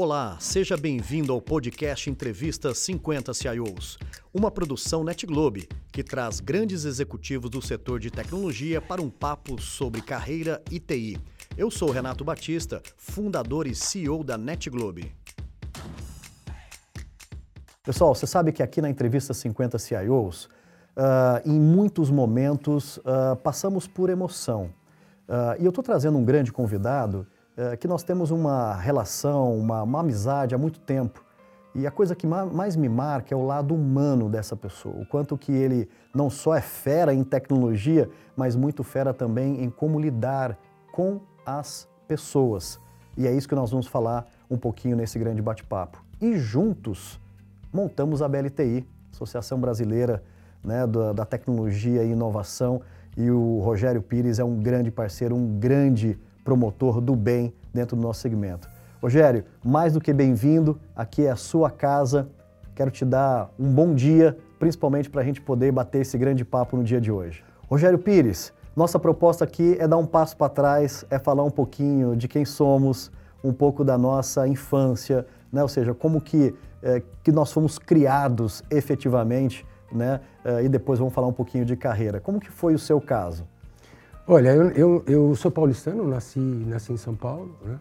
Olá, seja bem-vindo ao podcast Entrevista 50 CIOs, uma produção NetGlobe que traz grandes executivos do setor de tecnologia para um papo sobre carreira e TI. Eu sou Renato Batista, fundador e CEO da NetGlobe. Pessoal, você sabe que aqui na Entrevista 50 CIOs, uh, em muitos momentos, uh, passamos por emoção. Uh, e eu estou trazendo um grande convidado é, que nós temos uma relação, uma, uma, amizade há muito tempo. E a coisa que mais me marca é o lado humano dessa pessoa, o quanto que ele não só é fera em tecnologia, mas muito fera também em como lidar com as pessoas. E é isso que nós vamos falar um pouquinho nesse grande bate-papo. E juntos montamos a BLTI, Associação Brasileira né, da, da Tecnologia e Inovação, e o Rogério Pires é um grande parceiro, um grande promotor do bem dentro do nosso segmento. Rogério, mais do que bem-vindo, aqui é a sua casa. Quero te dar um bom dia, principalmente para a gente poder bater esse grande papo no dia de hoje. Rogério Pires, nossa proposta aqui é dar um passo para trás, é falar um pouquinho de quem somos, um pouco da nossa infância, né? ou seja, como que, é, que nós fomos criados efetivamente, né? É, e depois vamos falar um pouquinho de carreira. Como que foi o seu caso? Olha, eu, eu, eu, sou paulistano, nasci, nasci em São Paulo. Né?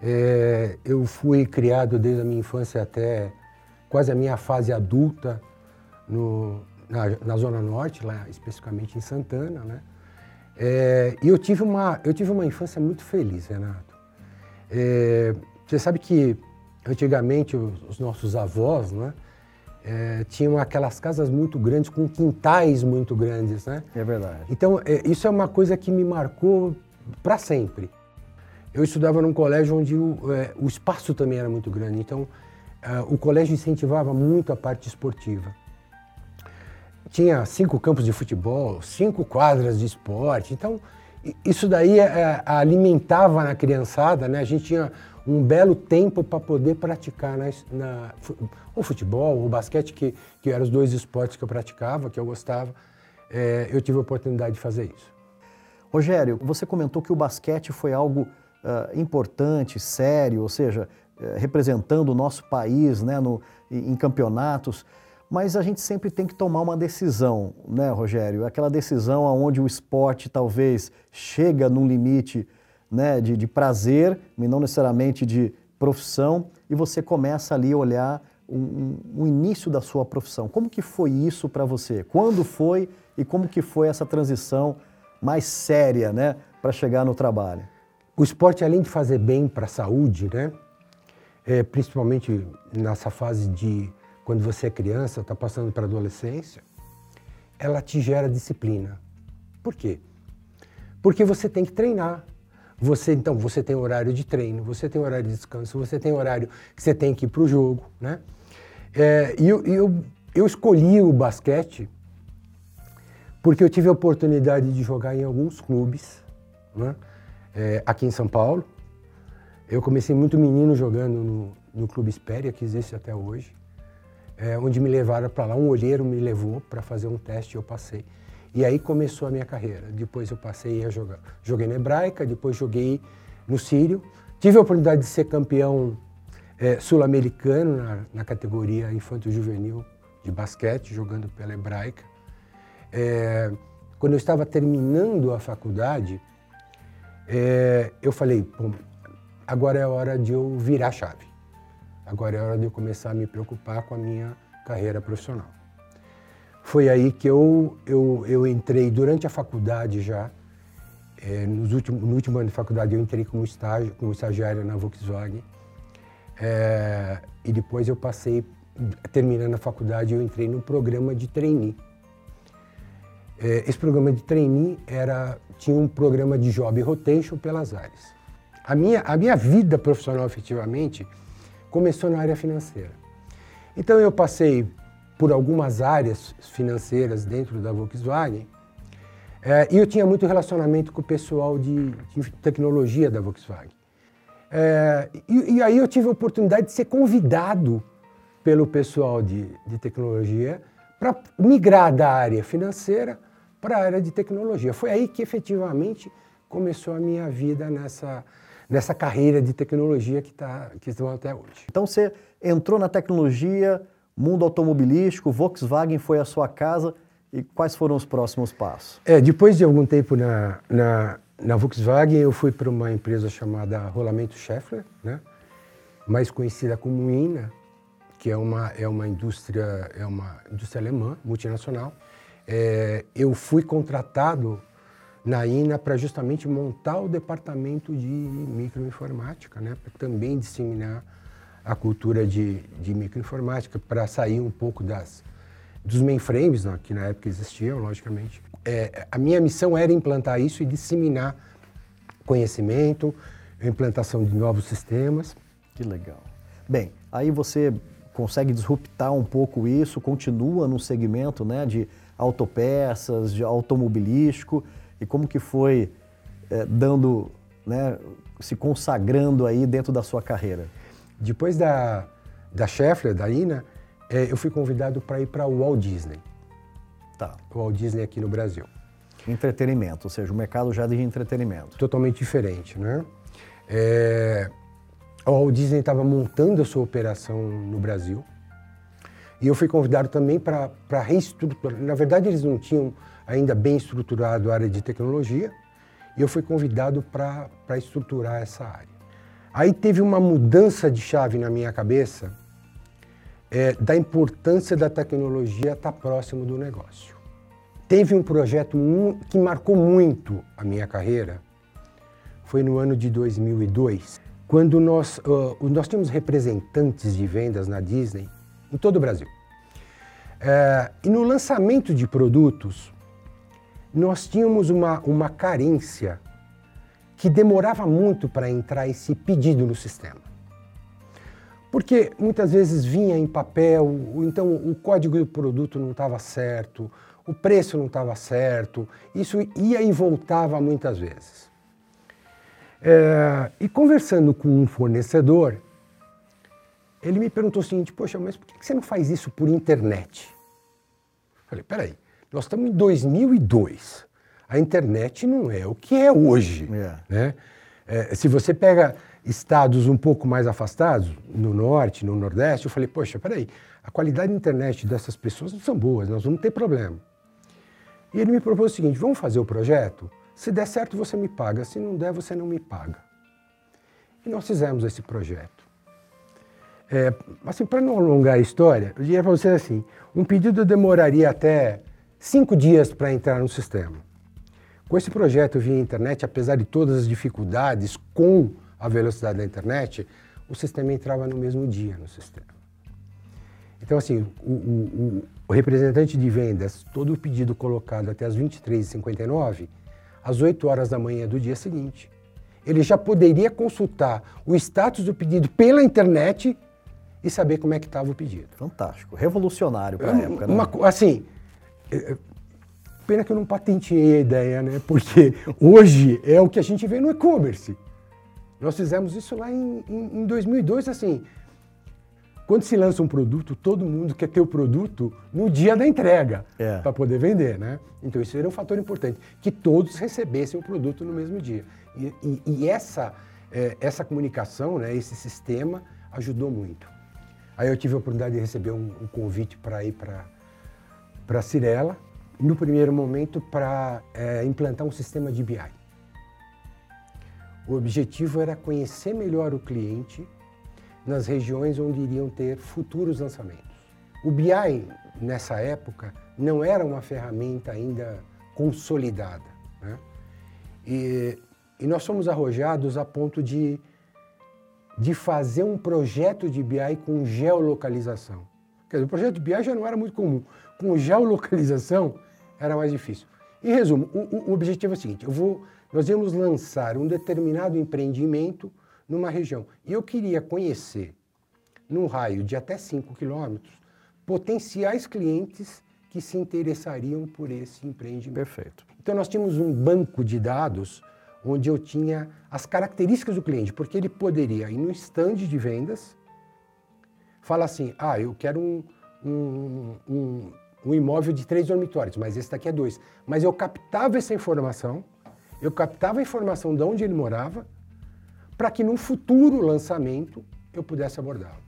É, eu fui criado desde a minha infância até quase a minha fase adulta no, na, na, Zona Norte, lá especificamente em Santana. Né? É, e eu tive, uma, eu tive uma infância muito feliz, Renato. É, você sabe que antigamente os, os nossos avós, né? É, tinham aquelas casas muito grandes, com quintais muito grandes, né? É verdade. Então, é, isso é uma coisa que me marcou para sempre. Eu estudava num colégio onde o, é, o espaço também era muito grande, então é, o colégio incentivava muito a parte esportiva. Tinha cinco campos de futebol, cinco quadras de esporte, então isso daí é, alimentava na criançada, né? A gente tinha um belo tempo para poder praticar na, na, o futebol, o basquete, que, que eram os dois esportes que eu praticava, que eu gostava. É, eu tive a oportunidade de fazer isso. Rogério, você comentou que o basquete foi algo uh, importante, sério, ou seja, uh, representando o nosso país né, no, em campeonatos. Mas a gente sempre tem que tomar uma decisão, né, Rogério? Aquela decisão onde o esporte talvez chega num limite né, de, de prazer, e não necessariamente de profissão, e você começa ali a olhar o um, um, início da sua profissão. Como que foi isso para você? Quando foi e como que foi essa transição mais séria, né, para chegar no trabalho? O esporte, além de fazer bem para a saúde, né, é, principalmente nessa fase de quando você é criança, está passando para a adolescência, ela te gera disciplina. Por quê? Porque você tem que treinar, você, então, você tem horário de treino, você tem horário de descanso, você tem horário que você tem que ir para o jogo, né? É, e eu, eu, eu escolhi o basquete porque eu tive a oportunidade de jogar em alguns clubes, né? É, aqui em São Paulo. Eu comecei muito menino jogando no, no Clube Espéria, que existe até hoje, é, onde me levaram para lá. Um olheiro me levou para fazer um teste e eu passei. E aí começou a minha carreira. Depois eu passei a jogar. Joguei na Hebraica, depois joguei no Sírio. Tive a oportunidade de ser campeão é, sul-americano na, na, categoria infanto-juvenil de basquete, jogando pela Hebraica. É, quando eu estava terminando a faculdade, é, eu falei, agora é hora de eu virar a chave. Agora é hora de eu começar a me preocupar com a minha carreira profissional. Foi aí que eu, eu, eu entrei durante a faculdade já. É, nos últimos, no último ano de faculdade eu entrei como, estágio, como estagiário na Volkswagen. É, e depois eu passei, terminando a faculdade, eu entrei no programa de trainee. É, esse programa de trainee era, tinha um programa de job rotation pelas áreas. A minha, a minha vida profissional, efetivamente, começou na área financeira. Então eu passei por algumas áreas financeiras dentro da Volkswagen. É, e eu tinha muito relacionamento com o pessoal de, de tecnologia da Volkswagen. É, e, e, aí eu tive a oportunidade de ser convidado pelo pessoal de, de tecnologia para migrar da área financeira para a área de tecnologia. Foi aí que efetivamente começou a minha vida nessa, nessa carreira de tecnologia que, tá, que estão até hoje. Então você entrou na tecnologia, mundo automobilístico, Volkswagen foi a sua casa e quais foram os próximos passos? É, depois de algum tempo na, na, na Volkswagen, eu fui para uma empresa chamada Rolamento Scheffler, né? mais conhecida como INA, que é uma, é uma indústria é uma indústria alemã, multinacional. É, eu fui contratado na INA para justamente montar o departamento de microinformática, né? para também disseminar a cultura de, de microinformática, para sair um pouco das, dos mainframes, né? que na época existiam, logicamente. É, a minha missão era implantar isso e disseminar conhecimento, implantação de novos sistemas. Que legal. Bem, aí você consegue disruptar um pouco isso, continua no segmento né, de autopeças, de automobilístico, e como que foi é, dando, né, se consagrando aí dentro da sua carreira? Depois da, da Scheffler, da Ina, é, eu fui convidado para ir para o Walt Disney. Tá. O Walt Disney aqui no Brasil. Entretenimento, ou seja, o mercado já de entretenimento. Totalmente diferente, né? É, o Walt Disney estava montando a sua operação no Brasil. E eu fui convidado também para reestruturar. Na verdade, eles não tinham ainda bem estruturado a área de tecnologia. E eu fui convidado para estruturar essa área. Aí teve uma mudança de chave na minha cabeça é, da importância da tecnologia estar próximo do negócio. Teve um projeto que marcou muito a minha carreira, foi no ano de 2002 quando nós, uh, nós temos representantes de vendas na Disney em todo o Brasil. É, e no lançamento de produtos, nós tínhamos uma, uma carência que demorava muito para entrar esse pedido no sistema. Porque muitas vezes vinha em papel, então o código do produto não estava certo, o preço não estava certo, isso ia e voltava muitas vezes. É, e conversando com um fornecedor, ele me perguntou o seguinte: Poxa, mas por que você não faz isso por internet? Eu falei: Peraí, nós estamos em 2002. A internet não é o que é hoje. É. Né? É, se você pega estados um pouco mais afastados, no norte, no nordeste, eu falei: Poxa, peraí, a qualidade da internet dessas pessoas não são boas, nós vamos ter problema. E ele me propôs o seguinte: Vamos fazer o projeto? Se der certo, você me paga. Se não der, você não me paga. E nós fizemos esse projeto. É, assim, para não alongar a história, eu diria para você assim: um pedido demoraria até cinco dias para entrar no sistema. Com esse projeto via internet, apesar de todas as dificuldades com a velocidade da internet, o sistema entrava no mesmo dia no sistema. Então, assim, o, o, o representante de vendas, todo o pedido colocado até as 23h59, às 8 horas da manhã do dia seguinte. Ele já poderia consultar o status do pedido pela internet e saber como é que estava o pedido. Fantástico, revolucionário para a é, época. Né? Uma, assim, é, é, pena que eu não patenteei a ideia, né? Porque hoje é o que a gente vê no e-commerce. Nós fizemos isso lá em, em, em 2002, assim, quando se lança um produto, todo mundo quer ter o produto no dia da entrega é. para poder vender, né? Então isso era um fator importante, que todos recebessem o produto no mesmo dia. E, e, e essa, é, essa comunicação, né, esse sistema ajudou muito. Aí eu tive a oportunidade de receber um, um convite para ir para a Cirela, no primeiro momento para é, implantar um sistema de BI. O objetivo era conhecer melhor o cliente nas regiões onde iriam ter futuros lançamentos. O BI, nessa época, não era uma ferramenta ainda consolidada. Né? E, e, nós fomos arrojados a ponto de, de fazer um projeto de BI com geolocalização. Quer dizer, o projeto de BI já não era muito comum. Com geolocalização era mais difícil. Em resumo, o, o objetivo é o seguinte: eu vou, nós íamos lançar um determinado empreendimento numa região. E eu queria conhecer, num raio de até 5 quilômetros, potenciais clientes que se interessariam por esse empreendimento. Perfeito. Então nós tínhamos um banco de dados onde eu tinha as características do cliente, porque ele poderia ir no stand de vendas, falar assim, ah, eu quero um, um, um, um imóvel de três dormitórios, mas esse daqui é dois. Mas eu captava essa informação, eu captava a informação de onde ele morava, para que no futuro lançamento eu pudesse abordá-lo.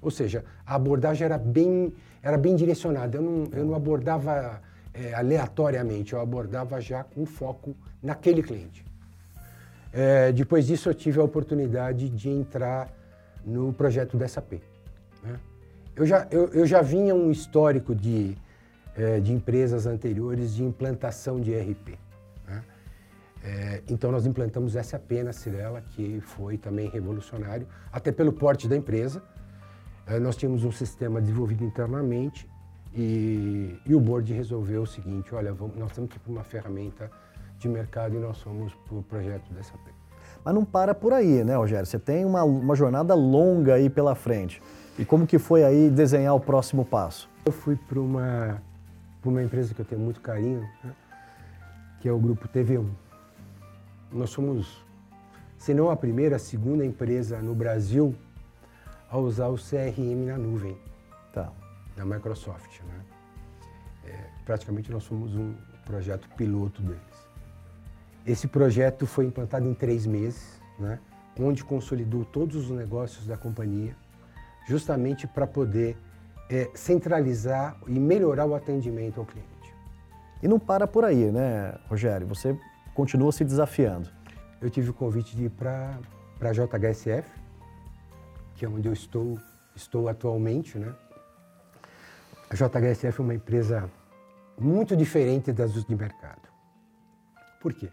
Ou seja, a abordagem era bem, era bem direcionada. Eu não, eu não abordava é, aleatoriamente, eu abordava já com foco naquele cliente. É, depois disso, eu tive a oportunidade de entrar no projeto da SAP. Né? Eu, já, eu, eu já vinha um histórico de, é, de empresas anteriores de implantação de ERP. Né? É, então, nós implantamos SAP na Cirela, que foi também revolucionário, até pelo porte da empresa. É, nós tínhamos um sistema desenvolvido internamente e, e o board resolveu o seguinte, olha, vamos, nós temos que ir para uma ferramenta de mercado e nós fomos para o projeto da SAP. Mas não para por aí, né, Rogério? Você tem uma, uma jornada longa aí pela frente. E como que foi aí desenhar o próximo passo? Eu fui para uma, uma empresa que eu tenho muito carinho, né? que é o Grupo TV1. Nós somos, se não a primeira, a segunda empresa no Brasil a usar o CRM na nuvem tá. da Microsoft. Né? É, praticamente nós somos um projeto piloto deles. Esse projeto foi implantado em três meses, né? onde consolidou todos os negócios da companhia, justamente para poder é, centralizar e melhorar o atendimento ao cliente. E não para por aí, né, Rogério? Você continua se desafiando. Eu tive o convite de ir para a JHSF, que é onde eu estou, estou atualmente, né? A JHSF é uma empresa muito diferente das de mercado. Por quê?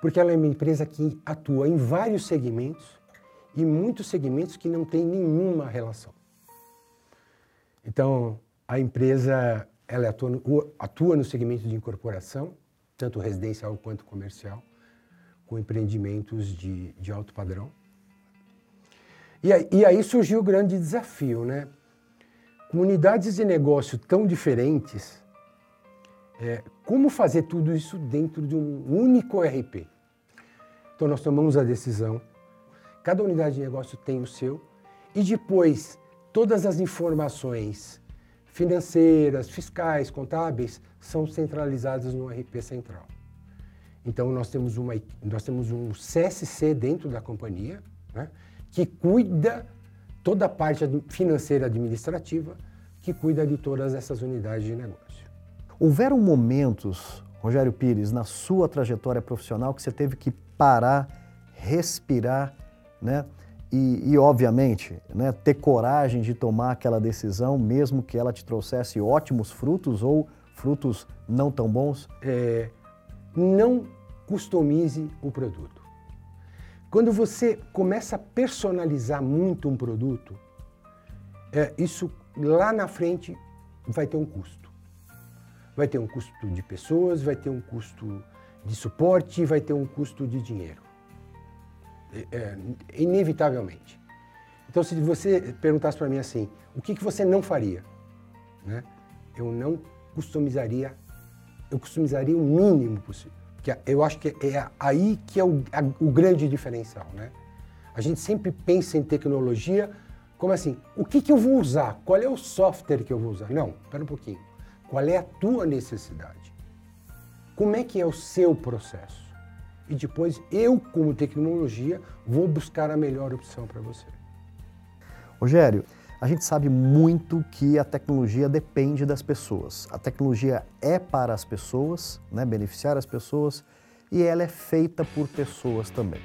Porque ela é uma empresa que atua em vários segmentos e muitos segmentos que não têm nenhuma relação. Então, a empresa ela atua no, atua no segmento de incorporação, tanto residencial quanto comercial, com empreendimentos de, de alto padrão. E aí, e aí surgiu o grande desafio, né? Comunidades de negócio tão diferentes, é, como fazer tudo isso dentro de um único RP? Então nós tomamos a decisão, cada unidade de negócio tem o seu, e depois todas as informações financeiras, fiscais, contábeis são centralizadas no RP central. Então nós temos, uma, nós temos um CSC dentro da companhia, né? que cuida toda a parte financeira administrativa, que cuida de todas essas unidades de negócio. Houveram momentos, Rogério Pires, na sua trajetória profissional que você teve que parar, respirar, né? E, e, obviamente, né, ter coragem de tomar aquela decisão, mesmo que ela te trouxesse ótimos frutos ou frutos não tão bons? É, não customize o produto. Quando você começa a personalizar muito um produto, é, isso lá na frente vai ter um custo. Vai ter um custo de pessoas, vai ter um custo de suporte, vai ter um custo de dinheiro. É, é, inevitavelmente. Então, se você perguntasse para mim assim, o que, que você não faria? Né? Eu não customizaria, eu customizaria o mínimo possível. Que é, eu acho que é aí que é o, a, o grande diferencial, né? A gente sempre pensa em tecnologia como assim, o que, que eu vou usar? Qual é o software que eu vou usar? Não, espera um pouquinho. Qual é a tua necessidade? Como é que é o seu processo? E depois eu, como tecnologia, vou buscar a melhor opção para você. Rogério, a gente sabe muito que a tecnologia depende das pessoas. A tecnologia é para as pessoas, né, beneficiar as pessoas, e ela é feita por pessoas também.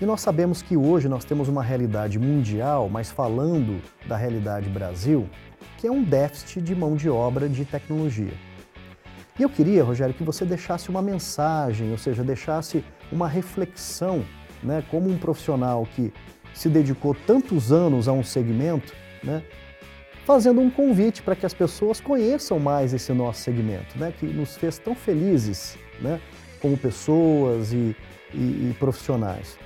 E nós sabemos que hoje nós temos uma realidade mundial, mas falando da realidade Brasil, que é um déficit de mão de obra de tecnologia. E eu queria, Rogério, que você deixasse uma mensagem, ou seja, deixasse uma reflexão, né, como um profissional que se dedicou tantos anos a um segmento, né, fazendo um convite para que as pessoas conheçam mais esse nosso segmento, né, que nos fez tão felizes né, como pessoas e, e, e profissionais.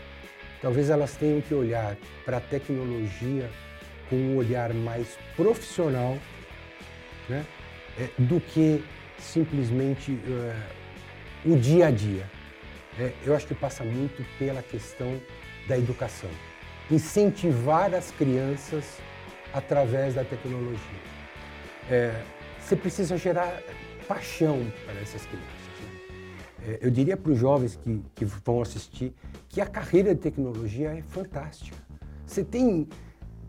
Talvez elas tenham que olhar para a tecnologia com um olhar mais profissional né, é, do que simplesmente uh, o dia a dia. É, eu acho que passa muito pela questão da educação. Incentivar as crianças através da tecnologia. É, você precisa gerar paixão para essas crianças. Né? É, eu diria para os jovens que, que vão assistir que a carreira de tecnologia é fantástica. Você tem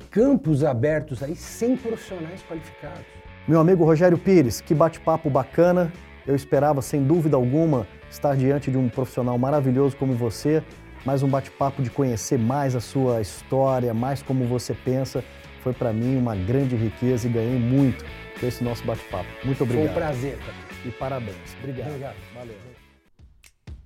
campos abertos aí sem profissionais qualificados. Meu amigo Rogério Pires, que bate-papo bacana. Eu esperava, sem dúvida alguma, estar diante de um profissional maravilhoso como você, mais um bate-papo de conhecer mais a sua história, mais como você pensa. Foi para mim uma grande riqueza e ganhei muito com esse nosso bate-papo. Muito obrigado. Foi um prazer, cara. E parabéns. Obrigado. Obrigado. Valeu.